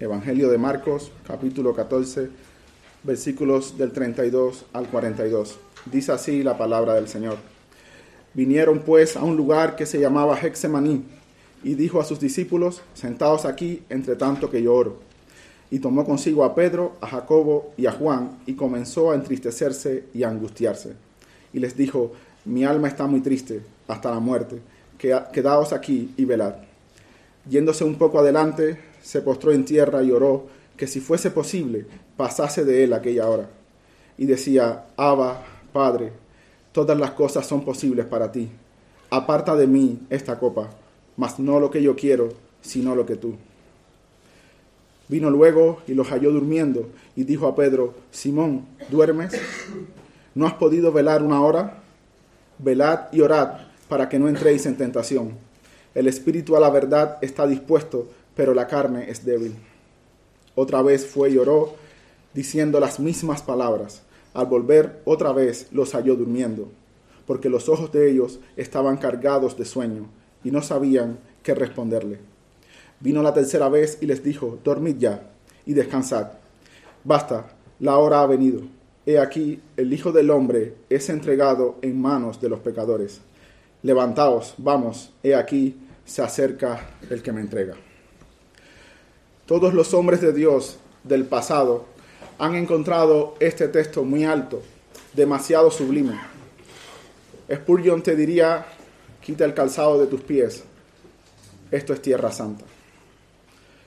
Evangelio de Marcos, capítulo 14, versículos del 32 al 42. Dice así la palabra del Señor. Vinieron pues a un lugar que se llamaba Hexemaní, y dijo a sus discípulos, sentados aquí, entre tanto que yo oro. Y tomó consigo a Pedro, a Jacobo y a Juan, y comenzó a entristecerse y a angustiarse. Y les dijo, mi alma está muy triste, hasta la muerte, quedaos aquí y velad. Yéndose un poco adelante, se postró en tierra y oró que si fuese posible pasase de él aquella hora. Y decía, Abba, Padre, todas las cosas son posibles para ti. Aparta de mí esta copa, mas no lo que yo quiero, sino lo que tú. Vino luego y los halló durmiendo y dijo a Pedro, Simón, ¿duermes? ¿No has podido velar una hora? Velad y orad para que no entréis en tentación. El espíritu a la verdad está dispuesto, pero la carne es débil. Otra vez fue y oró, diciendo las mismas palabras. Al volver otra vez los halló durmiendo, porque los ojos de ellos estaban cargados de sueño y no sabían qué responderle. Vino la tercera vez y les dijo, dormid ya y descansad. Basta, la hora ha venido. He aquí, el Hijo del Hombre es entregado en manos de los pecadores. Levantaos, vamos, he aquí, se acerca el que me entrega. Todos los hombres de Dios del pasado han encontrado este texto muy alto, demasiado sublime. Spurgeon te diría, quita el calzado de tus pies, esto es tierra santa.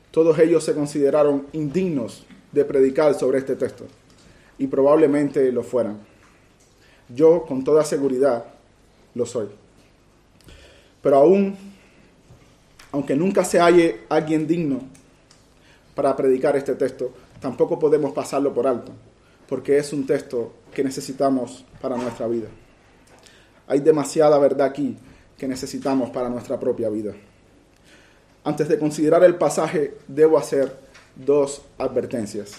Todos ellos se consideraron indignos de predicar sobre este texto y probablemente lo fueran. Yo con toda seguridad lo soy. Pero aún, aunque nunca se halle alguien digno para predicar este texto, tampoco podemos pasarlo por alto, porque es un texto que necesitamos para nuestra vida. Hay demasiada verdad aquí que necesitamos para nuestra propia vida. Antes de considerar el pasaje, debo hacer dos advertencias.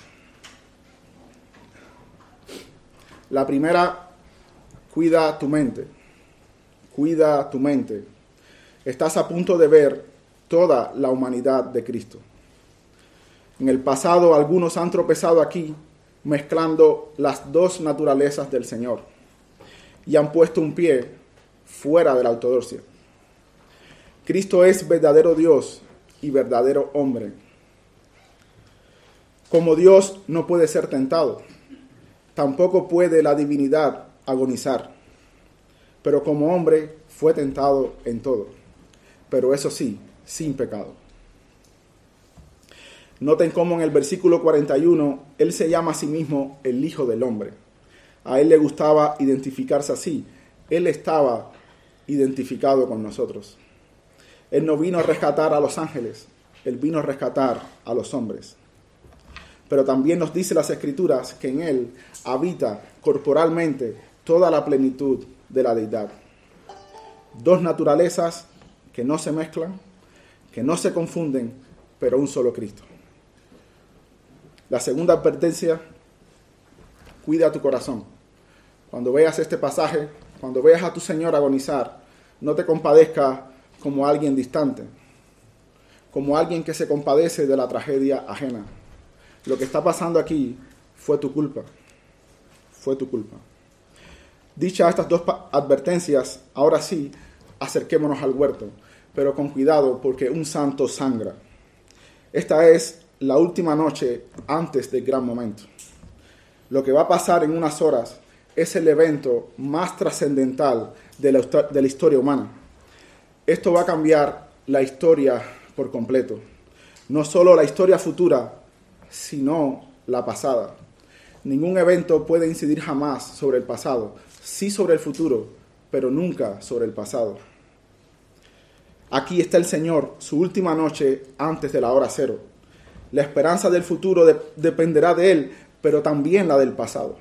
La primera, cuida tu mente. Cuida tu mente. Estás a punto de ver toda la humanidad de Cristo. En el pasado algunos han tropezado aquí mezclando las dos naturalezas del Señor y han puesto un pie fuera de la ortodoxia. Cristo es verdadero Dios y verdadero hombre. Como Dios no puede ser tentado, tampoco puede la divinidad agonizar, pero como hombre fue tentado en todo, pero eso sí, sin pecado. Noten cómo en el versículo 41 él se llama a sí mismo el Hijo del Hombre. A él le gustaba identificarse así. Él estaba identificado con nosotros. Él no vino a rescatar a los ángeles, él vino a rescatar a los hombres. Pero también nos dice las escrituras que en él habita corporalmente toda la plenitud de la deidad. Dos naturalezas que no se mezclan, que no se confunden, pero un solo Cristo. La segunda advertencia, cuida tu corazón. Cuando veas este pasaje, cuando veas a tu Señor agonizar, no te compadezcas como alguien distante, como alguien que se compadece de la tragedia ajena. Lo que está pasando aquí fue tu culpa, fue tu culpa. Dichas estas dos advertencias, ahora sí, acerquémonos al huerto, pero con cuidado porque un santo sangra. Esta es la última noche antes del gran momento. Lo que va a pasar en unas horas es el evento más trascendental de, la, historia humana. Esto va a cambiar la historia por completo. No solo la historia futura, sino la pasada. Ningún evento puede incidir jamás sobre el pasado, sí sobre el futuro, pero nunca sobre el pasado. Aquí está el Señor, su última noche antes de la hora cero la esperanza del futuro dependerá de Él, pero también la del pasado.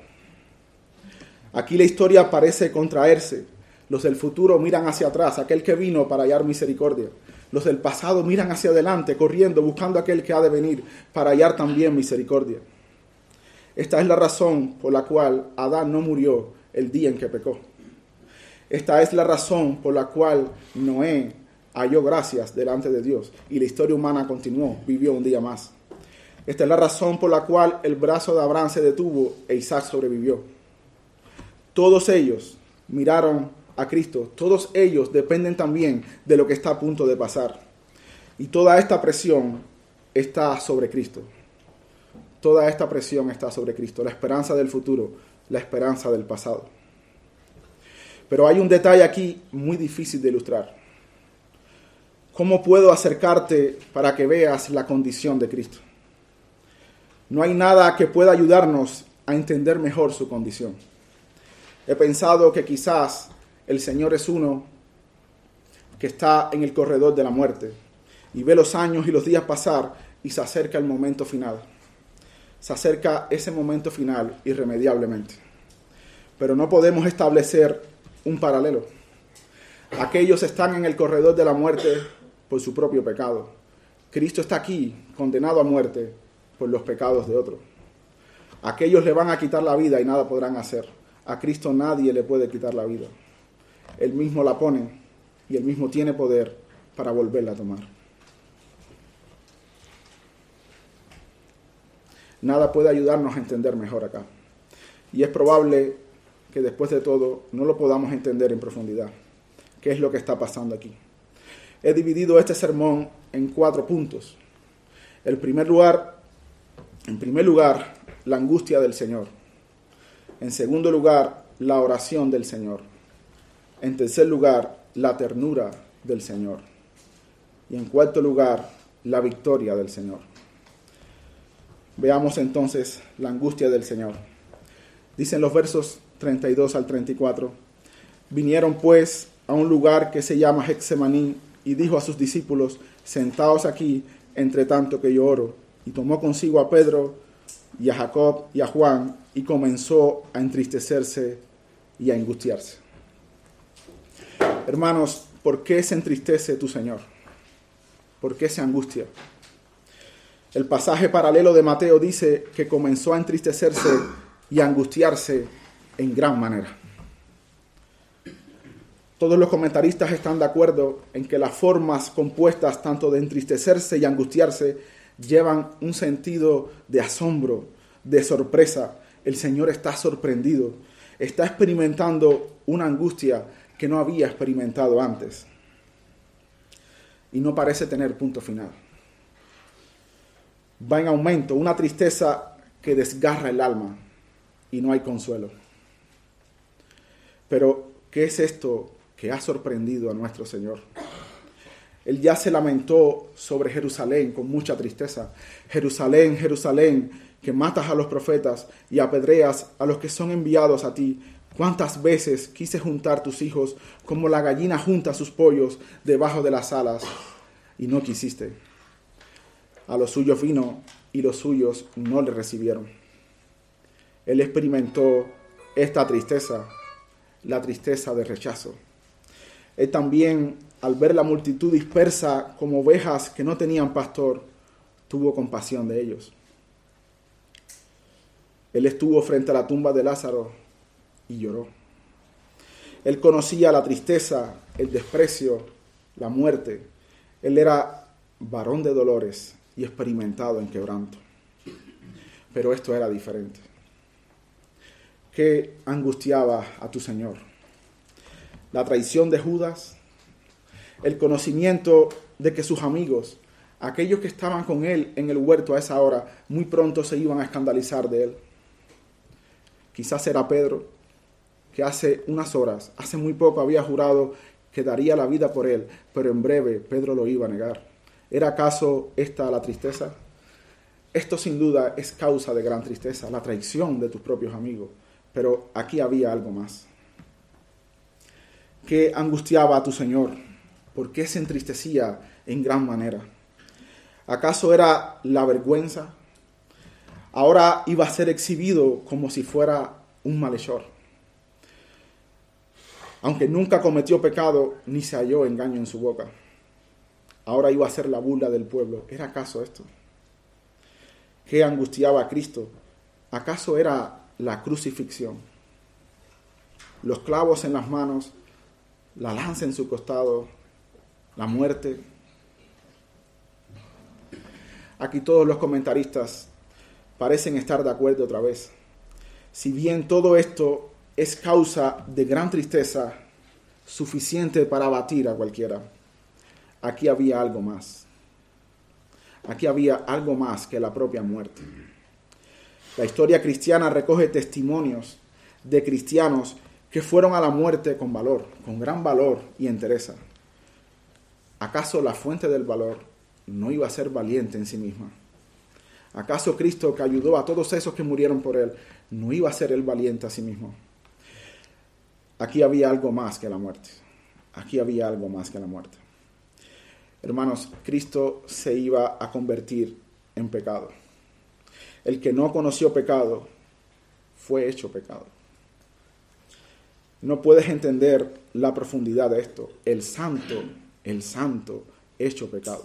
Aquí la historia parece contraerse. Los del futuro miran hacia atrás, aquel que vino para hallar misericordia. Los del pasado miran hacia adelante, corriendo, buscando aquel que ha de venir para hallar también misericordia. Esta es la razón por la cual Adán no murió el día en que pecó. Esta es la razón por la cual Noé halló gracias delante de Dios y la historia humana continuó, vivió un día más. Esta es la razón por la cual el brazo de Abraham se detuvo e Isaac sobrevivió. Todos ellos miraron a Cristo, todos ellos dependen también de lo que está a punto de pasar. Y toda esta presión está sobre Cristo. Toda esta presión está sobre Cristo, la esperanza del futuro, la esperanza del pasado. Pero hay un detalle aquí muy difícil de ilustrar. ¿Cómo puedo acercarte para que veas la condición de Cristo? No hay nada que pueda ayudarnos a entender mejor su condición. He pensado que quizás el Señor es uno que está en el corredor de la muerte y ve los años y los días pasar y se acerca el momento final. Se acerca ese momento final irremediablemente. Pero no podemos establecer un paralelo. Aquellos están en el corredor de la muerte por su propio pecado. Cristo está aquí, condenado a muerte los pecados de otros. Aquellos le van a quitar la vida y nada podrán hacer. A Cristo nadie le puede quitar la vida. Él mismo la pone y él mismo tiene poder para volverla a tomar. Nada puede ayudarnos a entender mejor acá. Y es probable que después de todo no lo podamos entender en profundidad. ¿Qué es lo que está pasando aquí? He dividido este sermón en cuatro puntos. El primer lugar, en primer lugar, la angustia del Señor. En segundo lugar, la oración del Señor. En tercer lugar, la ternura del Señor. Y en cuarto lugar, la victoria del Señor. Veamos entonces la angustia del Señor. Dicen los versos 32 al 34. Vinieron pues a un lugar que se llama Hexemaní y dijo a sus discípulos, sentaos aquí entre tanto que yo oro. Y tomó consigo a Pedro y a Jacob y a Juan y comenzó a entristecerse y a angustiarse. Hermanos, ¿por qué se entristece tu Señor? ¿Por qué se angustia? El pasaje paralelo de Mateo dice que comenzó a entristecerse y a angustiarse en gran manera. Todos los comentaristas están de acuerdo en que las formas compuestas tanto de entristecerse y angustiarse llevan un sentido de asombro, de sorpresa. El Señor está sorprendido, está experimentando una angustia que no había experimentado antes. Y no parece tener punto final. Va en aumento, una tristeza que desgarra el alma y no hay consuelo. Pero, ¿qué es esto que ha sorprendido a nuestro Señor? Él ya se lamentó sobre Jerusalén con mucha tristeza. Jerusalén, Jerusalén, que matas a los profetas y apedreas a los que son enviados a ti. ¿Cuántas veces quise juntar tus hijos como la gallina junta sus pollos debajo de las alas y no quisiste? A los suyos vino y los suyos no le recibieron. Él experimentó esta tristeza la tristeza de rechazo. Él también, al ver la multitud dispersa como ovejas que no tenían pastor, tuvo compasión de ellos. Él estuvo frente a la tumba de Lázaro y lloró. Él conocía la tristeza, el desprecio, la muerte. Él era varón de dolores y experimentado en quebranto. Pero esto era diferente que angustiaba a tu Señor. La traición de Judas, el conocimiento de que sus amigos, aquellos que estaban con él en el huerto a esa hora, muy pronto se iban a escandalizar de él. Quizás era Pedro, que hace unas horas, hace muy poco había jurado que daría la vida por él, pero en breve Pedro lo iba a negar. ¿Era acaso esta la tristeza? Esto sin duda es causa de gran tristeza, la traición de tus propios amigos. Pero aquí había algo más. ¿Qué angustiaba a tu Señor? ¿Por qué se entristecía en gran manera? ¿Acaso era la vergüenza? Ahora iba a ser exhibido como si fuera un malhechor. Aunque nunca cometió pecado ni se halló engaño en su boca. Ahora iba a ser la burla del pueblo. ¿Era acaso esto? ¿Qué angustiaba a Cristo? ¿Acaso era la crucifixión. Los clavos en las manos, la lanza en su costado, la muerte. Aquí todos los comentaristas parecen estar de acuerdo otra vez. Si bien todo esto es causa de gran tristeza, suficiente para abatir a cualquiera, aquí había algo más. Aquí había algo más que la propia muerte. La historia cristiana recoge testimonios de cristianos que fueron a la muerte con valor, con gran valor y entereza. ¿Acaso la fuente del valor no iba a ser valiente en sí misma? ¿Acaso Cristo que ayudó a todos esos que murieron por él no iba a ser el valiente a sí mismo? Aquí había algo más que la muerte. Aquí había algo más que la muerte. Hermanos, Cristo se iba a convertir en pecado. El que no conoció pecado fue hecho pecado. No puedes entender la profundidad de esto. El santo, el santo hecho pecado.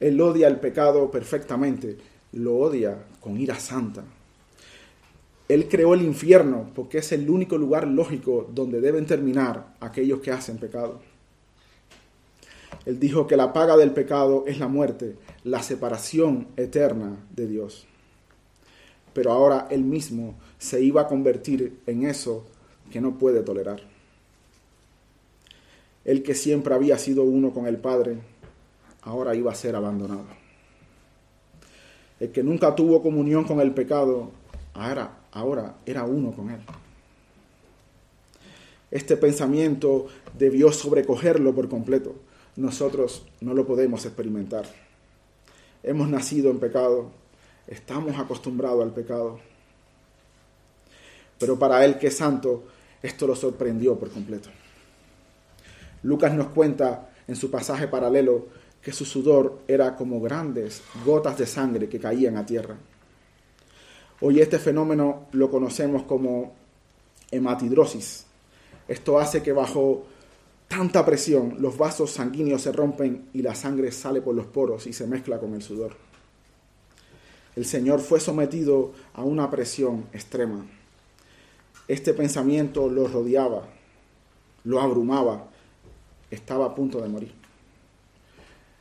Él odia el pecado perfectamente, lo odia con ira santa. Él creó el infierno porque es el único lugar lógico donde deben terminar aquellos que hacen pecado. Él dijo que la paga del pecado es la muerte, la separación eterna de Dios. Pero ahora él mismo se iba a convertir en eso que no puede tolerar. El que siempre había sido uno con el Padre, ahora iba a ser abandonado. El que nunca tuvo comunión con el pecado, ahora, ahora era uno con él. Este pensamiento debió sobrecogerlo por completo. Nosotros no lo podemos experimentar. Hemos nacido en pecado, estamos acostumbrados al pecado. Pero para él que es santo, esto lo sorprendió por completo. Lucas nos cuenta en su pasaje paralelo que su sudor era como grandes gotas de sangre que caían a tierra. Hoy este fenómeno lo conocemos como hematidrosis. Esto hace que bajo tanta presión los vasos sanguíneos se rompen y la sangre sale por los poros y se mezcla con el sudor. El Señor fue sometido a una presión extrema. Este pensamiento lo rodeaba, lo abrumaba, estaba a punto de morir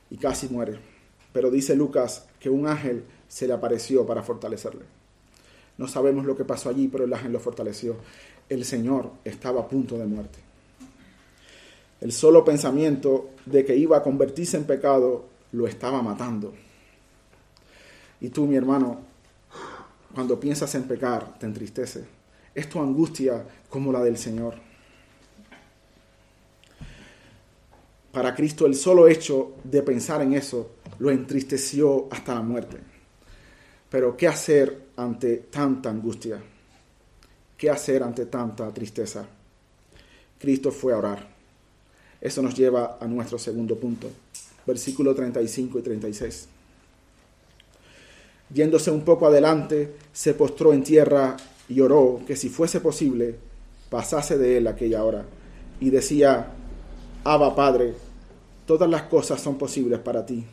y casi muere. Pero dice Lucas que un ángel se le apareció para fortalecerle. No sabemos lo que pasó allí, pero el ángel lo fortaleció. El Señor estaba a punto de muerte. El solo pensamiento de que iba a convertirse en pecado lo estaba matando. Y tú, mi hermano, cuando piensas en pecar, te entristece. Es tu angustia como la del Señor. Para Cristo el solo hecho de pensar en eso lo entristeció hasta la muerte. Pero ¿qué hacer ante tanta angustia? ¿Qué hacer ante tanta tristeza? Cristo fue a orar. Eso nos lleva a nuestro segundo punto, versículo 35 y 36. Yéndose un poco adelante, se postró en tierra y oró que si fuese posible, pasase de él aquella hora. Y decía, Abba Padre, todas las cosas son posibles para ti.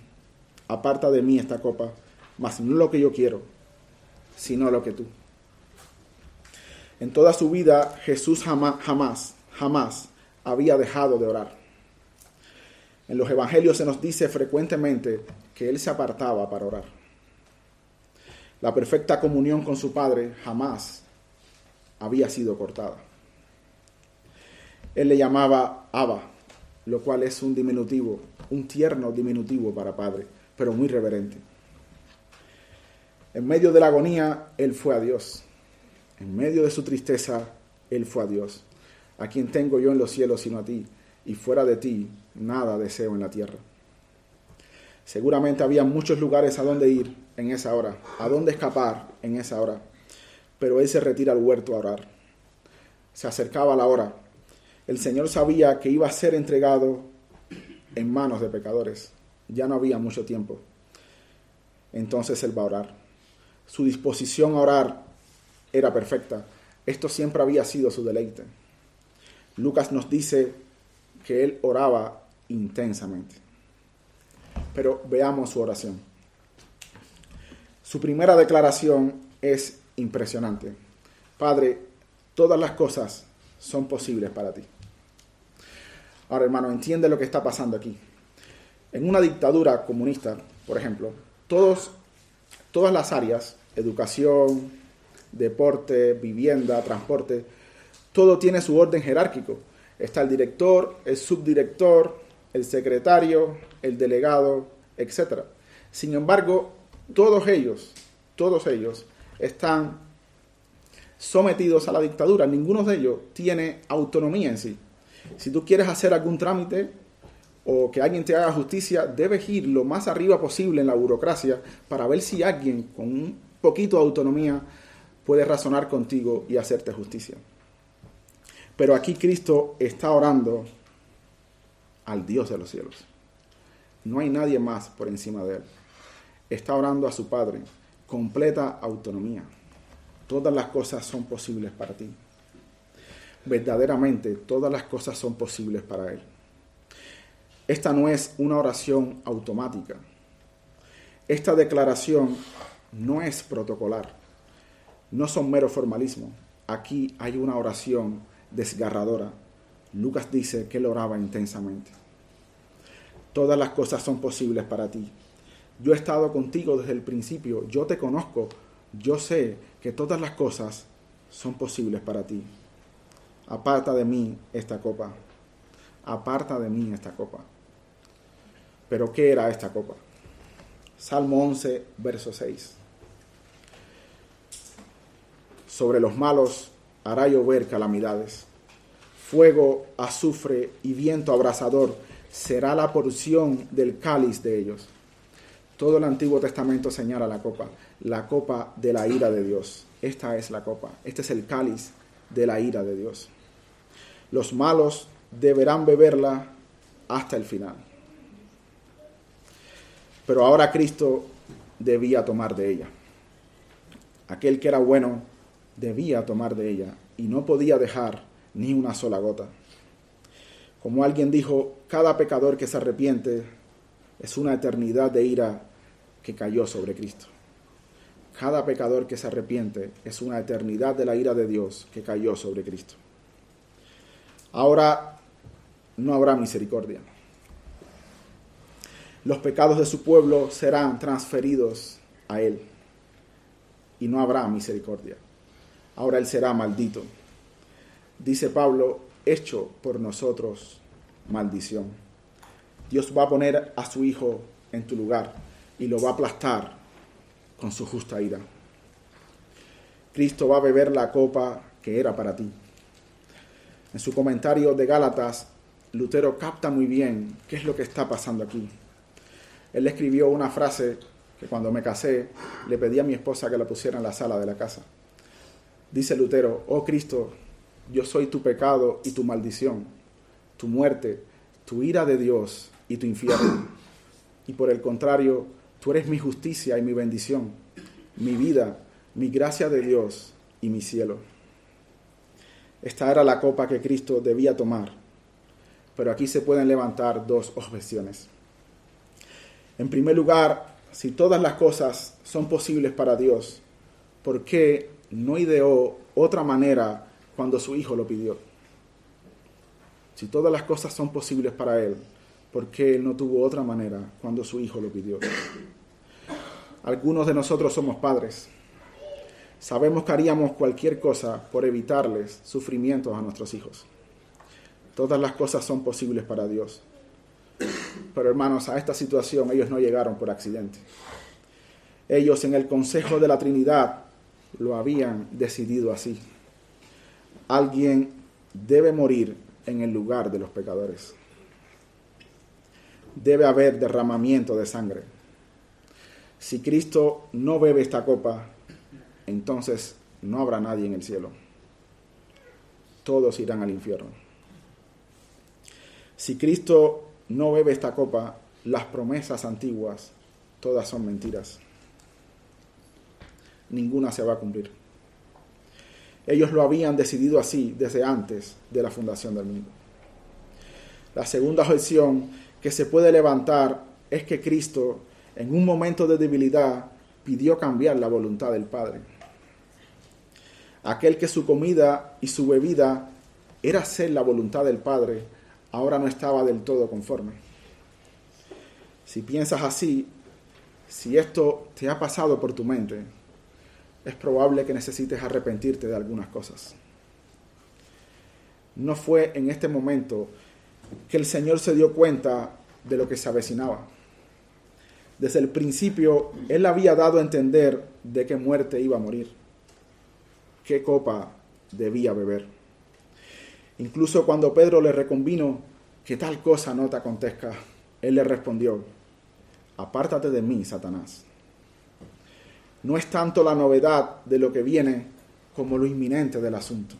Aparta de mí esta copa, mas no lo que yo quiero, sino lo que tú. En toda su vida Jesús jamás, jamás, jamás había dejado de orar. En los evangelios se nos dice frecuentemente que él se apartaba para orar. La perfecta comunión con su Padre jamás había sido cortada. Él le llamaba Abba, lo cual es un diminutivo, un tierno diminutivo para padre, pero muy reverente. En medio de la agonía, él fue a Dios. En medio de su tristeza, él fue a Dios. A quien tengo yo en los cielos sino a ti, y fuera de ti nada deseo en la tierra. Seguramente había muchos lugares a donde ir en esa hora, a dónde escapar en esa hora, pero él se retira al huerto a orar. Se acercaba la hora el Señor sabía que iba a ser entregado en manos de pecadores. Ya no había mucho tiempo. Entonces Él va a orar. Su disposición a orar era perfecta. Esto siempre había sido su deleite. Lucas nos dice que Él oraba intensamente. Pero veamos su oración. Su primera declaración es impresionante. Padre, todas las cosas son posibles para ti. Ahora, hermano, entiende lo que está pasando aquí. En una dictadura comunista, Por ejemplo, todos, todas las áreas, educación, deporte, vivienda, transporte, todo tiene su orden jerárquico. Está el director, el subdirector, el secretario, el delegado, etc. Sin embargo, todos ellos, todos ellos están sometidos a la dictadura. Ninguno de ellos tiene autonomía en sí. Si tú quieres hacer algún trámite o que alguien te haga justicia, debes ir lo más arriba posible en la burocracia para ver si alguien con un poquito de autonomía puede razonar contigo y hacerte justicia. Pero aquí Cristo está orando al Dios de los cielos. No hay nadie más por encima de él. Está orando a su Padre, completa autonomía. Todas las cosas son posibles para ti. Verdaderamente todas las cosas son posibles para Él. Esta no es una oración automática. Esta declaración no es protocolar. No son mero formalismo. Aquí hay una oración desgarradora. Lucas dice que él oraba intensamente. Todas las cosas son posibles para ti. Yo he estado contigo desde el principio. Yo te conozco. Yo sé que todas las cosas son posibles para ti. Aparta de mí esta copa. Aparta de mí esta copa. Pero ¿qué era esta copa? Salmo 11, verso 6. Sobre los malos hará llover calamidades. Fuego, azufre y viento abrasador será la porción del cáliz de ellos. Todo el Antiguo Testamento señala la copa, la copa de la ira de Dios. Esta es la copa, este es el cáliz de la ira de Dios. Los malos deberán beberla hasta el final. Pero ahora Cristo debía tomar de ella. Aquel que era bueno debía tomar de ella y no podía dejar ni una sola gota. Como alguien dijo, cada pecador que se arrepiente es una eternidad de ira que cayó sobre Cristo. Cada pecador que se arrepiente es una eternidad de la ira de Dios que cayó sobre Cristo. Ahora no habrá misericordia. Los pecados de su pueblo serán transferidos a Él y no habrá misericordia. Ahora Él será maldito. Dice Pablo, hecho por nosotros maldición. Dios va a poner a su Hijo en tu lugar y lo va a aplastar con su justa ira. Cristo va a beber la copa que era para ti. En su comentario de Gálatas, Lutero capta muy bien qué es lo que está pasando aquí. Él escribió una frase que cuando me casé le pedí a mi esposa que la pusiera en la sala de la casa. Dice Lutero, oh Cristo, yo soy tu pecado y tu maldición, tu muerte, tu ira de Dios y tu infierno. Y por el contrario, tú eres mi justicia y mi bendición, mi vida, mi gracia de Dios y mi cielo. Esta era la copa que Cristo debía tomar. Pero aquí se pueden levantar dos objeciones. En primer lugar, si todas las cosas son posibles para Dios, ¿por qué no ideó otra manera cuando su hijo lo pidió? Si todas las cosas son posibles para Él, ¿por qué Él no tuvo otra manera cuando su hijo lo pidió? Algunos de nosotros somos padres Sabemos que haríamos cualquier cosa por evitarles sufrimientos a nuestros hijos. Todas las cosas son posibles para Dios. Pero hermanos, a esta situación ellos no llegaron por accidente. Ellos en el Consejo de la Trinidad lo habían decidido así. Alguien debe morir en el lugar de los pecadores. Debe haber derramamiento de sangre. Si Cristo no bebe esta copa, entonces no habrá nadie en el cielo. Todos irán al infierno. Si Cristo no bebe esta copa, las promesas antiguas, todas son mentiras. Ninguna se va a cumplir. Ellos lo habían decidido así desde antes de la fundación del mundo. La segunda objeción que se puede levantar es que Cristo, en un momento de debilidad, pidió cambiar la voluntad del Padre. Aquel que su comida y su bebida era hacer la voluntad del Padre, ahora no estaba del todo conforme. Si piensas así, Si esto te ha pasado por tu mente, es probable que necesites arrepentirte de algunas cosas. No fue en este momento que el Señor se dio cuenta de lo que se avecinaba. Desde el principio, Él había dado a entender de qué muerte iba a morir, qué copa debía beber. Incluso cuando Pedro le reconvino que tal cosa no te acontezca, Él le respondió, apártate de mí, Satanás. No es tanto la novedad de lo que viene como lo inminente del asunto.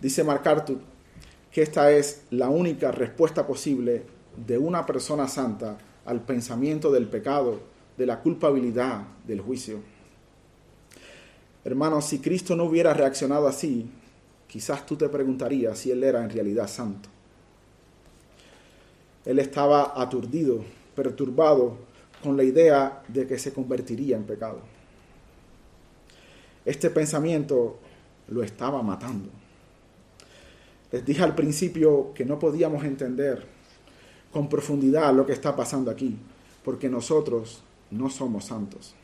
Dice MacArthur que esta es la única respuesta posible de una persona santa al pensamiento del pecado, de la culpabilidad, del juicio. Hermanos, si Cristo no hubiera reaccionado así, quizás tú te preguntarías si Él era en realidad santo. Él estaba aturdido, perturbado con la idea de que se convertiría en pecado. Este pensamiento lo estaba matando. Les dije al principio que no podíamos entender con profundidad lo que está pasando aquí, porque nosotros no somos santos.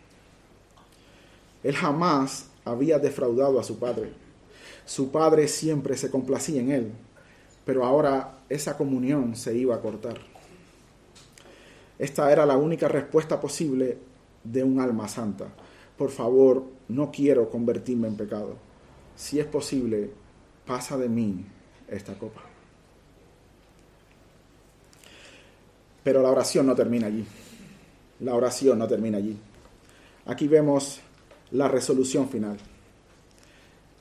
Él jamás había defraudado a su padre. Su padre siempre se complacía en él, pero ahora esa comunión se iba a cortar. Esta era la única respuesta posible de un alma santa. Por favor, no quiero convertirme en pecado. Si es posible, pasa de mí esta copa. Pero la oración no termina allí. La oración no termina allí. Aquí vemos la resolución final.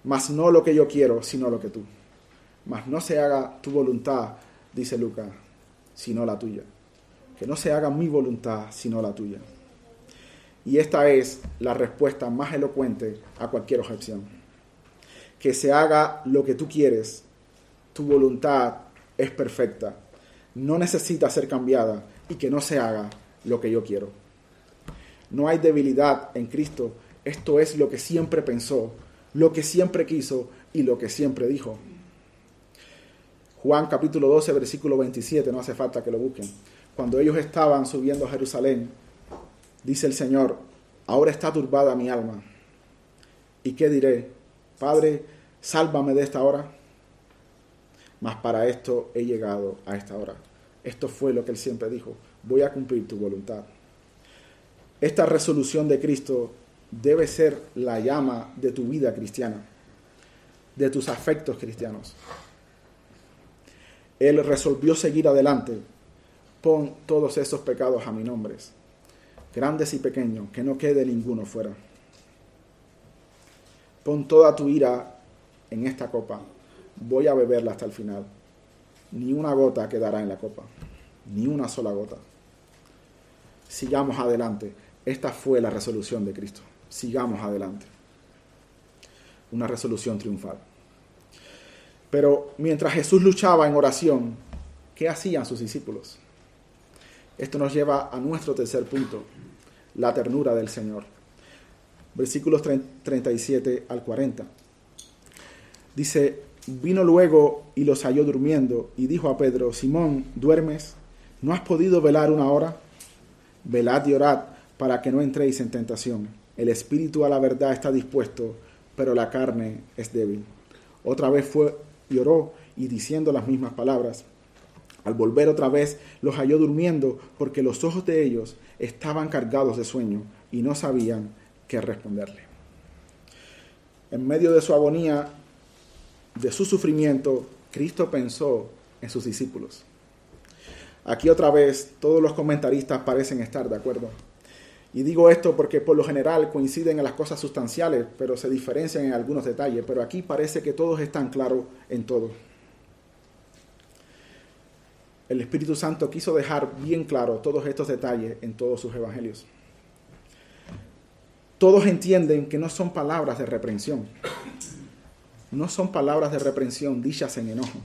Mas no lo que yo quiero, sino lo que tú. Mas no se haga tu voluntad, dice Lucas, sino la tuya. Que no se haga mi voluntad, sino la tuya. Y esta es la respuesta más elocuente a cualquier objeción. Que se haga lo que tú quieres tu voluntad es perfecta, no necesita ser cambiada y que no se haga lo que yo quiero. No hay debilidad en Cristo, esto es lo que siempre pensó, lo que siempre quiso y lo que siempre dijo. Juan capítulo 12, versículo 27, no hace falta que lo busquen. Cuando ellos estaban subiendo a Jerusalén, dice el Señor, ahora está turbada mi alma. ¿Y qué diré? Padre, sálvame de esta hora mas para esto he llegado a esta hora. Esto fue lo que él siempre dijo, voy a cumplir tu voluntad. Esta resolución de Cristo debe ser la llama de tu vida cristiana, de tus afectos cristianos. Él resolvió seguir adelante. Pon todos esos pecados a mi nombre, grandes y pequeños, que no quede ninguno fuera. Pon toda tu ira en esta copa voy a beberla hasta el final. Ni una gota quedará en la copa, ni una sola gota. Sigamos adelante. Esta fue la resolución de Cristo. Sigamos adelante. Una resolución triunfal. Pero mientras Jesús luchaba en oración, ¿qué hacían sus discípulos? Esto nos lleva a nuestro tercer punto, la ternura del Señor. Versículos 37 al 40. Dice, Vino luego y los halló durmiendo y dijo a Pedro, Simón, ¿duermes? ¿No has podido velar una hora? Velad y orad para que no entréis en tentación. El espíritu a la verdad está dispuesto, pero la carne es débil. Otra vez fue y oró y diciendo las mismas palabras. Al volver otra vez los halló durmiendo porque los ojos de ellos estaban cargados de sueño y no sabían qué responderle. En medio de su agonía de su sufrimiento, Cristo pensó en sus discípulos. Aquí otra vez todos los comentaristas parecen estar de acuerdo. Y digo esto porque por lo general coinciden en las cosas sustanciales, pero se diferencian en algunos detalles. Pero aquí parece que todos están claros en todo. El Espíritu Santo quiso dejar bien claro todos estos detalles en todos sus evangelios. Todos entienden que no son palabras de reprensión, no son palabras de reprensión dichas en enojo,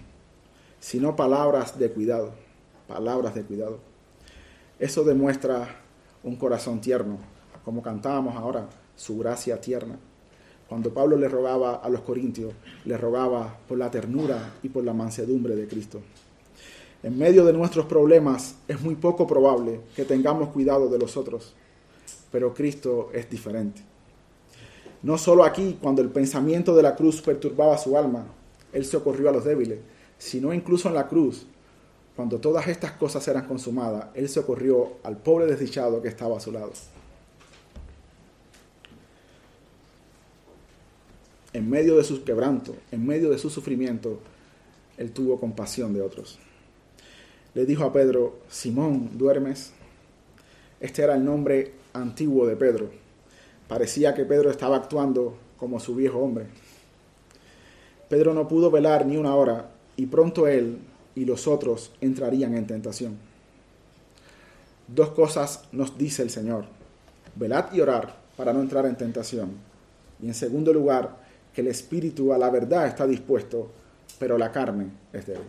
sino palabras de cuidado, palabras de cuidado. Eso demuestra un corazón tierno, como cantábamos ahora, su gracia tierna. Cuando Pablo le rogaba a los corintios, le rogaba por la ternura y por la mansedumbre de Cristo. En medio de nuestros problemas es muy poco probable que tengamos cuidado de los otros. pero Cristo es diferente. No solo aquí, cuando el pensamiento de la cruz perturbaba su alma, Él socorrió a los débiles, sino incluso en la cruz, cuando todas estas cosas eran consumadas, Él socorrió al pobre desdichado que estaba a su lado. En medio de su quebranto, en medio de su sufrimiento, Él tuvo compasión de otros. Le dijo a Pedro, Simón, ¿duermes? Este era el nombre antiguo de Pedro. Parecía que Pedro estaba actuando como su viejo hombre. Pedro no pudo velar ni una hora y pronto él y los otros entrarían en tentación. Dos cosas nos dice el Señor. Velad y orar para no entrar en tentación. Y en segundo lugar, que el espíritu a la verdad está dispuesto, pero la carne es débil.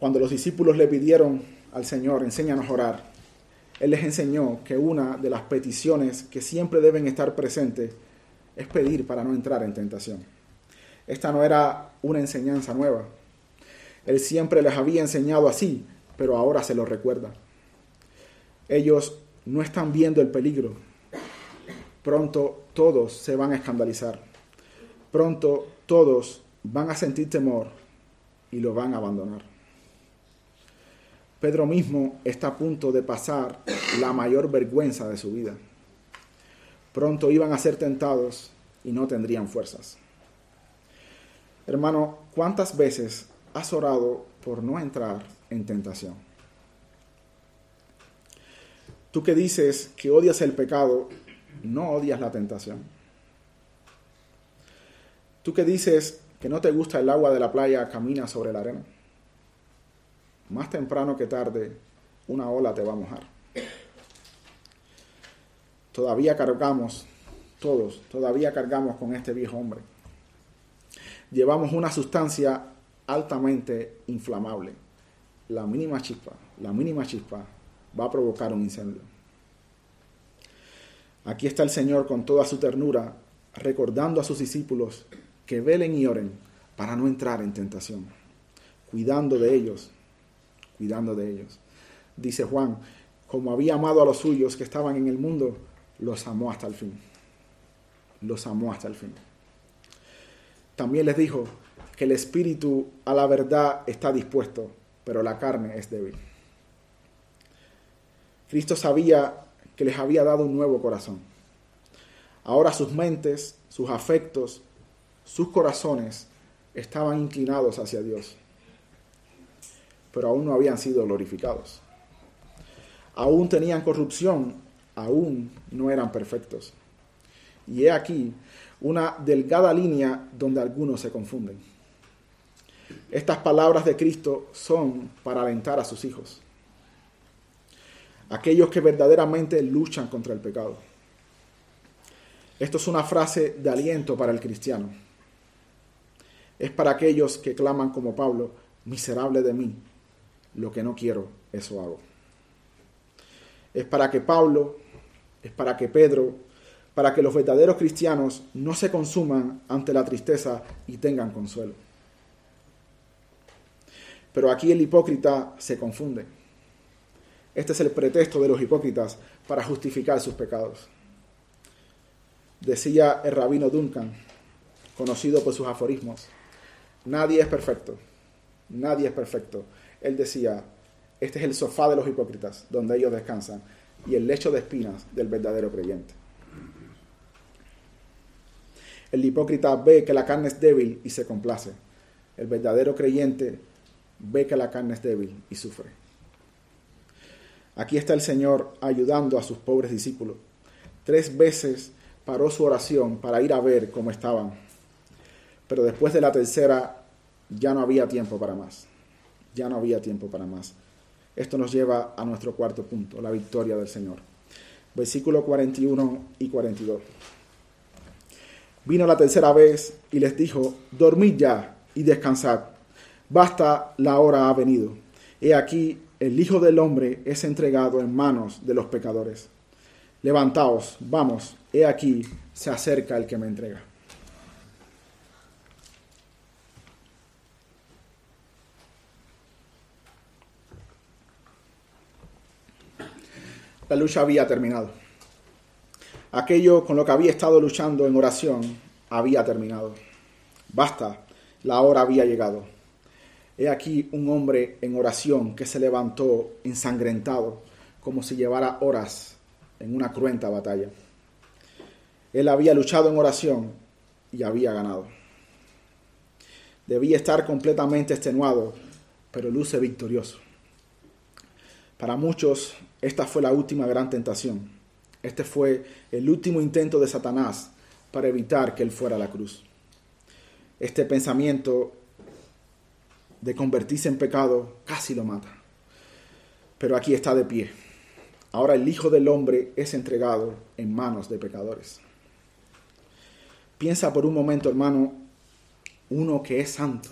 Cuando los discípulos le pidieron al Señor, enséñanos a orar, Él les enseñó que una de las peticiones que siempre deben estar presentes es pedir para no entrar en tentación. Esta no era una enseñanza nueva. Él siempre les había enseñado así, pero ahora se lo recuerda. Ellos no están viendo el peligro. Pronto todos se van a escandalizar. Pronto todos van a sentir temor y lo van a abandonar. Pedro mismo está a punto de pasar la mayor vergüenza de su vida. Pronto iban a ser tentados y no tendrían fuerzas. Hermano, ¿cuántas veces has orado por no entrar en tentación? Tú que dices que odias el pecado, no odias la tentación. Tú que dices que no te gusta el agua de la playa, camina sobre la arena. Más temprano que tarde, una ola te va a mojar. Todavía cargamos, todos, todavía cargamos con este viejo hombre llevamos una sustancia altamente inflamable. La mínima chispa, la mínima chispa va a provocar un incendio. Aquí está el Señor con toda su ternura, recordando a sus discípulos que velen y oren para no entrar en tentación, cuidando de ellos, cuidando de ellos. Dice Juan, como había amado a los suyos que estaban en el mundo, los amó hasta el fin. Los amó hasta el fin. También les dijo que el espíritu a la verdad está dispuesto, pero la carne es débil. Cristo sabía que les había dado un nuevo corazón. Ahora sus mentes, sus afectos, sus corazones estaban inclinados hacia Dios, pero aún no habían sido glorificados. Aún tenían corrupción, aún no eran perfectos. Y he aquí una delgada línea donde algunos se confunden. Estas palabras de Cristo son para alentar a sus hijos, aquellos que verdaderamente luchan contra el pecado. Esto es una frase de aliento para el cristiano. Es para aquellos que claman como Pablo, miserable de mí, lo que no quiero, eso hago. Es para que Pablo, es para que Pedro, para que los verdaderos cristianos no se consuman ante la tristeza y tengan consuelo. Pero aquí el hipócrita se confunde. Este es el pretexto de los hipócritas para justificar sus pecados. Decía el rabino Duncan, conocido por sus aforismos, nadie es perfecto, nadie es perfecto. Él decía, este es el sofá de los hipócritas, donde ellos descansan, y el lecho de espinas del verdadero creyente. El hipócrita ve que la carne es débil y se complace. El verdadero creyente ve que la carne es débil y sufre. Aquí está el Señor ayudando a sus pobres discípulos. Tres veces paró su oración para ir a ver cómo estaban. Pero después de la tercera ya no había tiempo para más. Ya no había tiempo para más. Esto nos lleva a nuestro cuarto punto, la victoria del Señor. Versículo 41 y 42. Vino la tercera vez y les dijo, dormid ya y descansad. Basta, la hora ha venido. He aquí, el Hijo del Hombre es entregado en manos de los pecadores. Levantaos, vamos, he aquí, se acerca el que me entrega. La lucha había terminado. Aquello con lo que había estado luchando en oración había terminado. Basta, la hora había llegado. He aquí un hombre en oración que se levantó ensangrentado, como si llevara horas en una cruenta batalla. Él había luchado en oración y había ganado. Debía estar completamente extenuado, pero luce victorioso. Para muchos, esta fue la última gran tentación. Este fue el último intento de Satanás para evitar que él fuera a la cruz. Este pensamiento de convertirse en pecado casi lo mata. Pero aquí está de pie. Ahora el Hijo del Hombre es entregado en manos de pecadores. Piensa por un momento, hermano, uno que es santo,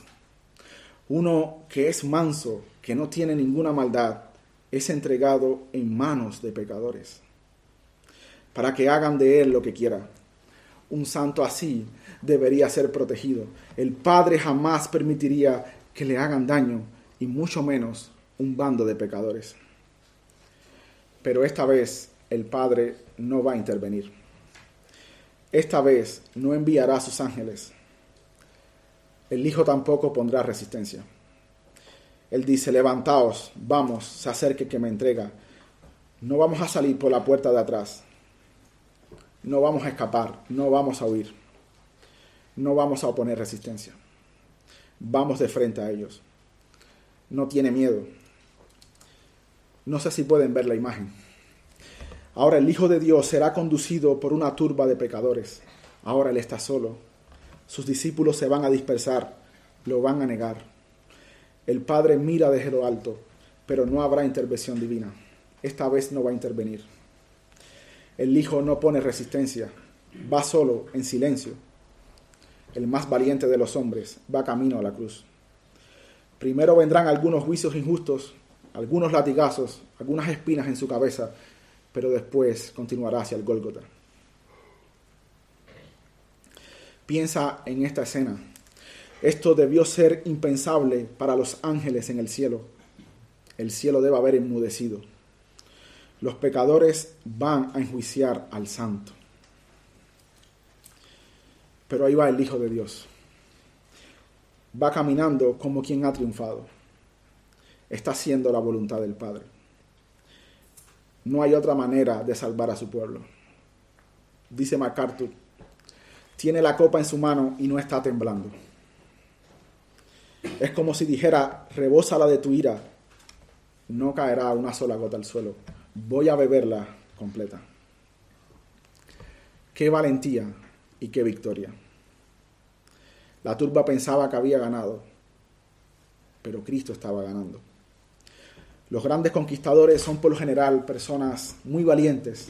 uno que es manso, que no tiene ninguna maldad, es entregado en manos de pecadores, para que hagan de él lo que quiera. Un santo así debería ser protegido. El Padre jamás permitiría que le hagan daño, y mucho menos un bando de pecadores. Pero esta vez el Padre no va a intervenir. Esta vez no enviará a sus ángeles. El Hijo tampoco pondrá resistencia. Él dice, levantaos, vamos, se acerque que me entrega. No vamos a salir por la puerta de atrás. No vamos a escapar, no vamos a huir. No vamos a oponer resistencia. Vamos de frente a ellos. No tiene miedo. No sé si pueden ver la imagen. Ahora el Hijo de Dios será conducido por una turba de pecadores. Ahora Él está solo. Sus discípulos se van a dispersar, lo van a negar. El Padre mira desde lo alto, pero no habrá intervención divina. Esta vez no va a intervenir. El Hijo no pone resistencia, va solo, en silencio. El más valiente de los hombres va camino a la cruz. Primero vendrán algunos juicios injustos, algunos latigazos, algunas espinas en su cabeza, pero después continuará hacia el Gólgota. Piensa en esta escena. Esto debió ser impensable para los ángeles en el cielo. El cielo debe haber enmudecido. Los pecadores van a enjuiciar al santo. Pero ahí va el Hijo de Dios. Va caminando como quien ha triunfado. Está haciendo la voluntad del Padre. No hay otra manera de salvar a su pueblo. Dice MacArthur, tiene la copa en su mano y no está temblando. Es como si dijera, la de tu ira, no caerá una sola gota al suelo, voy a beberla completa. Qué valentía y qué victoria. La turba pensaba que había ganado, pero Cristo estaba ganando. Los grandes conquistadores son por lo general personas muy valientes,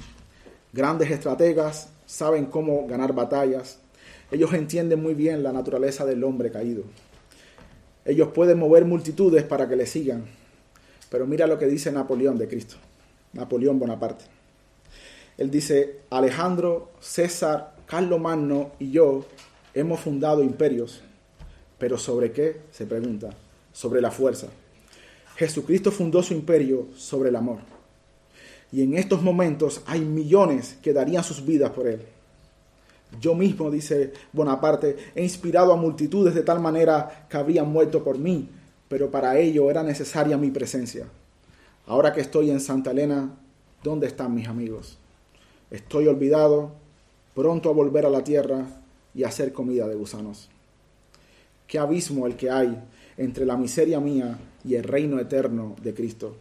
grandes estrategas, saben cómo ganar batallas. Ellos entienden muy bien la naturaleza del hombre caído. Ellos pueden mover multitudes para que le sigan. Pero mira lo que dice Napoleón de Cristo, Napoleón Bonaparte. Él dice, Alejandro, César, Carlos Magno y yo hemos fundado imperios. ¿Pero sobre qué? Se pregunta. Sobre la fuerza. Jesucristo fundó su imperio sobre el amor. Y en estos momentos hay millones que darían sus vidas por él. Yo mismo, dice Bonaparte, he inspirado a multitudes de tal manera que habían muerto por mí, pero para ello era necesaria mi presencia. Ahora que estoy en Santa Elena, ¿dónde están mis amigos? Estoy olvidado, pronto a volver a la tierra y a hacer comida de gusanos. Qué abismo el que hay entre la miseria mía y el reino eterno de Cristo.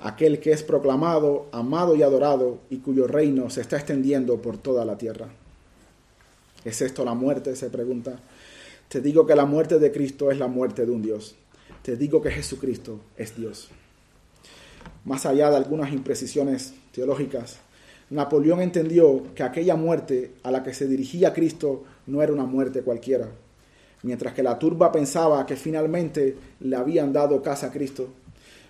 Aquel que es proclamado, amado y adorado y cuyo reino se está extendiendo por toda la tierra. ¿Es esto la muerte? se pregunta. Te digo que la muerte de Cristo es la muerte de un Dios. Te digo que Jesucristo es Dios. Más allá de algunas imprecisiones teológicas, Napoleón entendió que aquella muerte a la que se dirigía Cristo no era una muerte cualquiera, mientras que la turba pensaba que finalmente le habían dado casa a Cristo,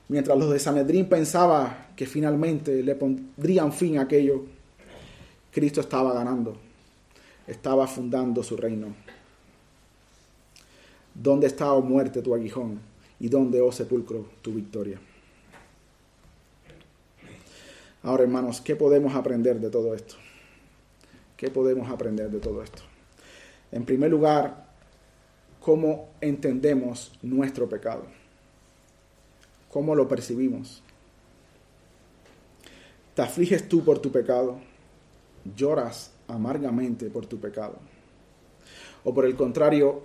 mientras los de Sanedrín pensaban que finalmente le pondrían fin a aquello, Cristo estaba ganando, estaba fundando su reino. ¿Dónde está, oh muerte, tu aguijón? ¿Y dónde, oh sepulcro, tu victoria? Ahora, hermanos, ¿qué podemos aprender de todo esto? ¿Qué podemos aprender de todo esto? En primer lugar, ¿cómo entendemos nuestro pecado? ¿Cómo lo percibimos? ¿Te afliges tú por tu pecado? ¿Lloras amargamente por tu pecado? ¿O por el contrario,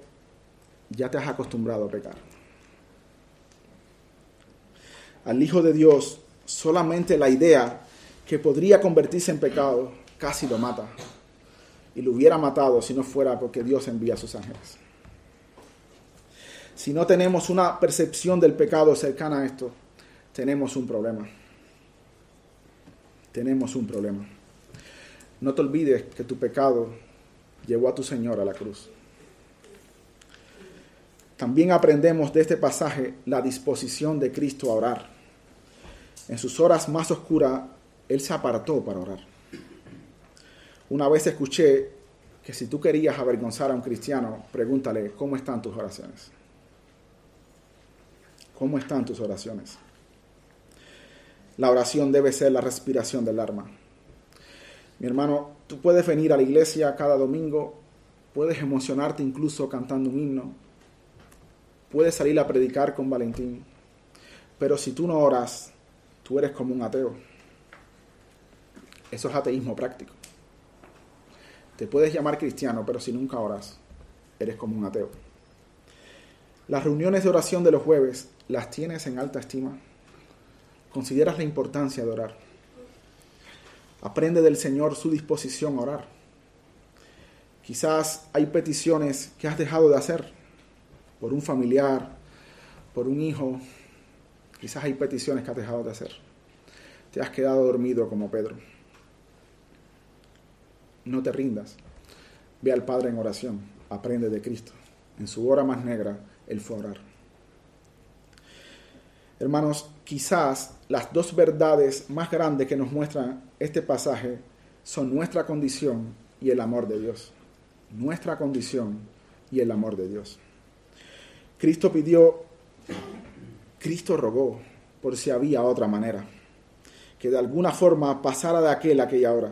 ya te has acostumbrado a pecar? Al Hijo de Dios solamente la idea que podría convertirse en pecado casi lo mata. Y lo hubiera matado si no fuera porque Dios envía a sus ángeles. Si no tenemos una percepción del pecado cercana a esto, tenemos un problema. Tenemos un problema. No te olvides que tu pecado llevó a tu Señor a la cruz. También aprendemos de este pasaje la disposición de Cristo a orar. En sus horas más oscuras, Él se apartó para orar. Una vez escuché que si tú querías avergonzar a un cristiano, pregúntale, ¿cómo están tus oraciones? ¿Cómo están tus oraciones? La oración debe ser la respiración del alma. Mi hermano, tú puedes venir a la iglesia cada domingo, puedes emocionarte incluso cantando un himno, puedes salir a predicar con Valentín, pero si tú no oras, tú eres como un ateo. Eso es ateísmo práctico. Te puedes llamar cristiano, pero si nunca oras, eres como un ateo. Las reuniones de oración de los jueves, ¿las tienes en alta estima? ¿Consideras la importancia de orar? Aprende del Señor su disposición a orar. Quizás hay peticiones que has dejado de hacer por un familiar, por un hijo, Quizás hay peticiones que has dejado de hacer. Te has quedado dormido como Pedro. No te rindas. Ve al Padre en oración. Aprende de Cristo. En su hora más negra, Él fue a orar. Hermanos, quizás las dos verdades más grandes que nos muestran este pasaje son nuestra condición y el amor de Dios. Nuestra condición y el amor de Dios. Cristo pidió Cristo rogó por si había otra manera, que de alguna forma pasara de aquel a aquella hora,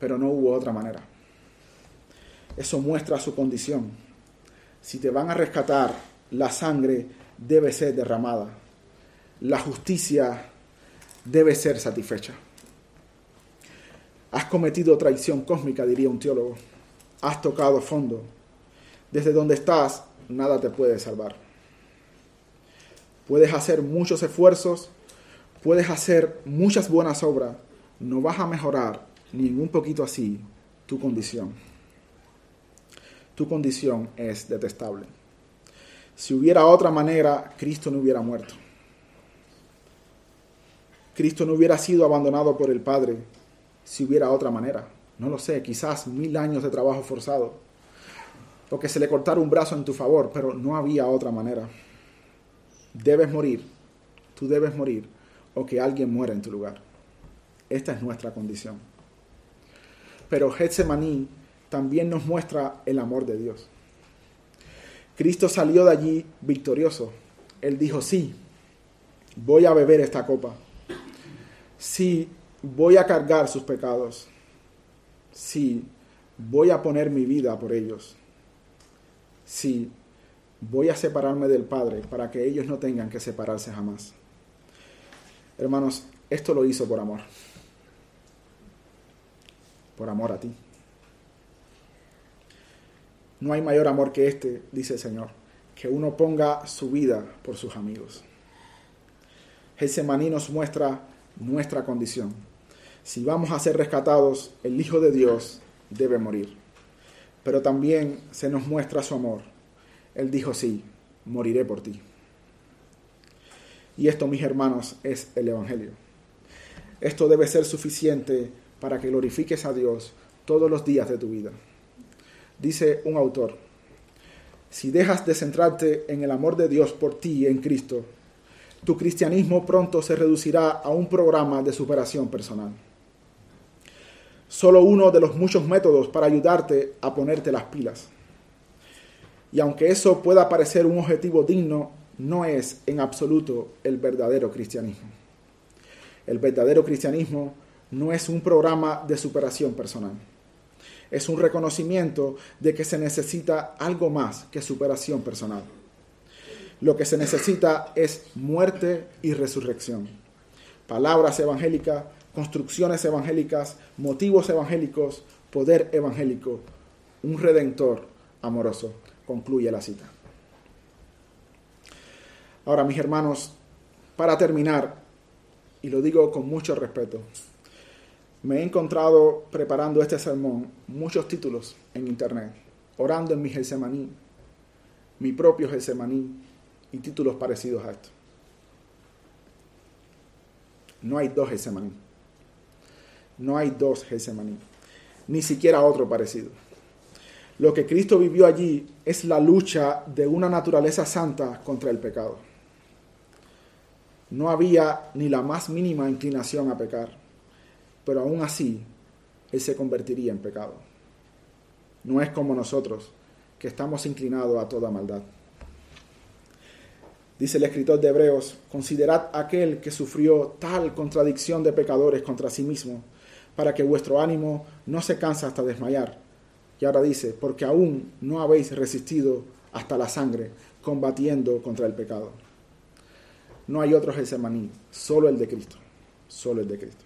pero no hubo otra manera. Eso muestra su condición. Si te van a rescatar, la sangre debe ser derramada, la justicia debe ser satisfecha. Has cometido traición cósmica, diría un teólogo. Has tocado fondo. Desde donde estás, nada te puede salvar. Puedes hacer muchos esfuerzos, puedes hacer muchas buenas obras, no vas a mejorar ni un poquito así tu condición. Tu condición es detestable. Si hubiera otra manera, Cristo no hubiera muerto. Cristo no hubiera sido abandonado por el Padre si hubiera otra manera. No lo sé, quizás mil años de trabajo forzado. O que se le cortara un brazo en tu favor, pero no había otra manera debes morir, tú debes morir, o que alguien muera en tu lugar. Esta es nuestra condición. Pero Getsemaní también nos muestra el amor de Dios. Cristo salió de allí victorioso. Él dijo, sí, voy a beber esta copa. Sí, voy a cargar sus pecados. Sí, voy a poner mi vida por ellos. Sí, voy a separarme del Padre para que ellos no tengan que separarse jamás. Hermanos, esto lo hizo por amor. Por amor a ti. No hay mayor amor que este, dice el Señor, que uno ponga su vida por sus amigos. Getsemaní nos muestra nuestra condición. Si vamos a ser rescatados, el Hijo de Dios debe morir. Pero también se nos muestra su amor él dijo, sí, moriré por ti. Y esto, mis hermanos, es el Evangelio. Esto debe ser suficiente para que glorifiques a Dios todos los días de tu vida. Dice un autor, si dejas de centrarte en el amor de Dios por ti en Cristo, tu cristianismo pronto se reducirá a un programa de superación personal. Solo uno de los muchos métodos para ayudarte a ponerte las pilas. Y aunque eso pueda parecer un objetivo digno, no es en absoluto el verdadero cristianismo. El verdadero cristianismo no es un programa de superación personal. Es un reconocimiento de que se necesita algo más que superación personal. Lo que se necesita es muerte y resurrección. Palabras evangélicas, construcciones evangélicas, motivos evangélicos, poder evangélico, un redentor amoroso. Concluye la cita. Ahora, mis hermanos, para terminar, y lo digo con mucho respeto, me he encontrado preparando este sermón muchos títulos en internet, orando en mi Getsemaní, mi propio Getsemaní y títulos parecidos a esto. No hay dos Getsemaní. No hay dos Getsemaní. Ni siquiera otro parecido. Lo que Cristo vivió allí es la lucha de una naturaleza santa contra el pecado. No había ni la más mínima inclinación a pecar, pero aún así Él se convertiría en pecado. No es como nosotros, que estamos inclinados a toda maldad. Dice el escritor de Hebreos, considerad aquel que sufrió tal contradicción de pecadores contra sí mismo, para que vuestro ánimo no se canse hasta desmayar. Y ahora dice, porque aún no habéis resistido hasta la sangre, combatiendo contra el pecado. No hay otro Getsemaní, solo el de Cristo, solo el de Cristo.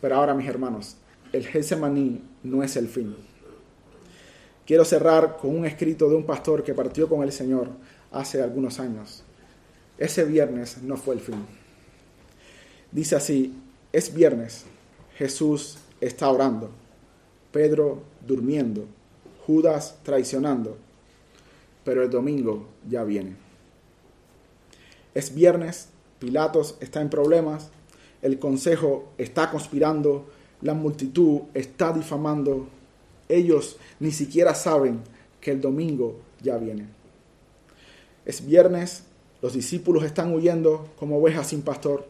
Pero ahora, mis hermanos, el Getsemaní no es el fin. Quiero cerrar con un escrito de un pastor que partió con el Señor hace algunos años. Ese viernes no fue el fin. Dice así, es viernes, Jesús está orando, Pedro durmiendo, Judas traicionando, pero el domingo ya viene. Es viernes, Pilatos está en problemas, el consejo está conspirando, la multitud está difamando, ellos ni siquiera saben que el domingo ya viene. Es viernes, los discípulos están huyendo como ovejas sin pastor,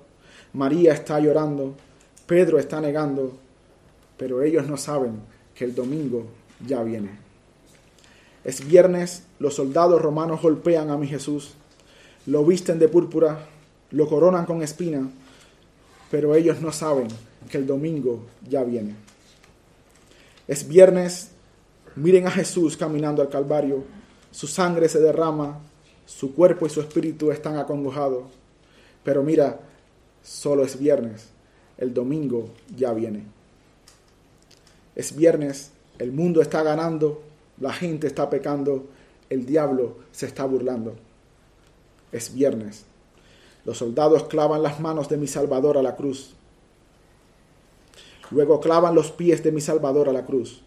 María está llorando, Pedro está negando, pero ellos no saben que el domingo ya viene. Es viernes, los soldados romanos golpean a mi Jesús, lo visten de púrpura, lo coronan con espina, pero ellos no saben que el domingo ya viene. Es viernes, miren a Jesús caminando al Calvario, su sangre se derrama, su cuerpo y su espíritu están acongojados, pero mira, solo es viernes, el domingo ya viene. Es viernes, el mundo está ganando, la gente está pecando, el diablo se está burlando. Es viernes, los soldados clavan las manos de mi Salvador a la cruz. Luego clavan los pies de mi Salvador a la cruz.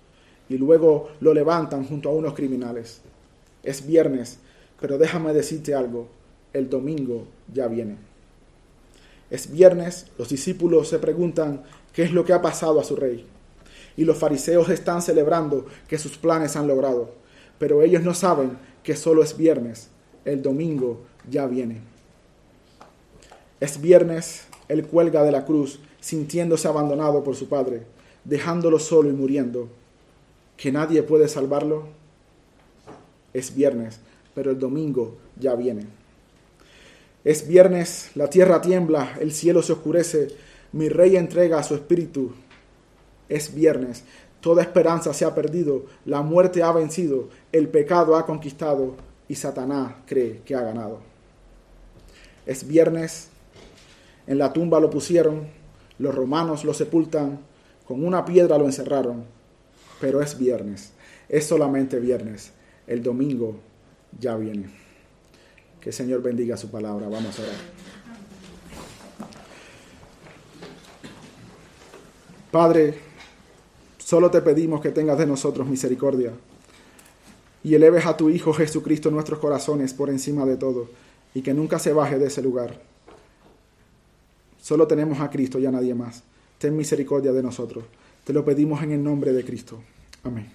Y luego lo levantan junto a unos criminales. Es viernes, pero déjame decirte algo. El domingo ya viene. Es viernes, los discípulos se preguntan qué es lo que ha pasado a su rey. Y los fariseos están celebrando que sus planes han logrado. Pero ellos no saben que solo es viernes. El domingo ya viene. Es viernes, él cuelga de la cruz, sintiéndose abandonado por su padre, dejándolo solo y muriendo. ¿Que nadie puede salvarlo? Es viernes, pero el domingo ya viene. Es viernes, la tierra tiembla, el cielo se oscurece, mi rey entrega su espíritu. Es viernes, toda esperanza se ha perdido, la muerte ha vencido, el pecado ha conquistado y Satanás cree que ha ganado. Es viernes, en la tumba lo pusieron, los romanos lo sepultan, con una piedra lo encerraron, pero es viernes, es solamente viernes, el domingo ya viene. Que el Señor bendiga su palabra, vamos a orar. Padre, solo te pedimos que tengas de nosotros misericordia y eleves a tu Hijo Jesucristo nuestros corazones por encima de todo y que nunca se baje de ese lugar. Solo tenemos a Cristo y a nadie más. Ten misericordia de nosotros. Te lo pedimos en el nombre de Cristo. Amén.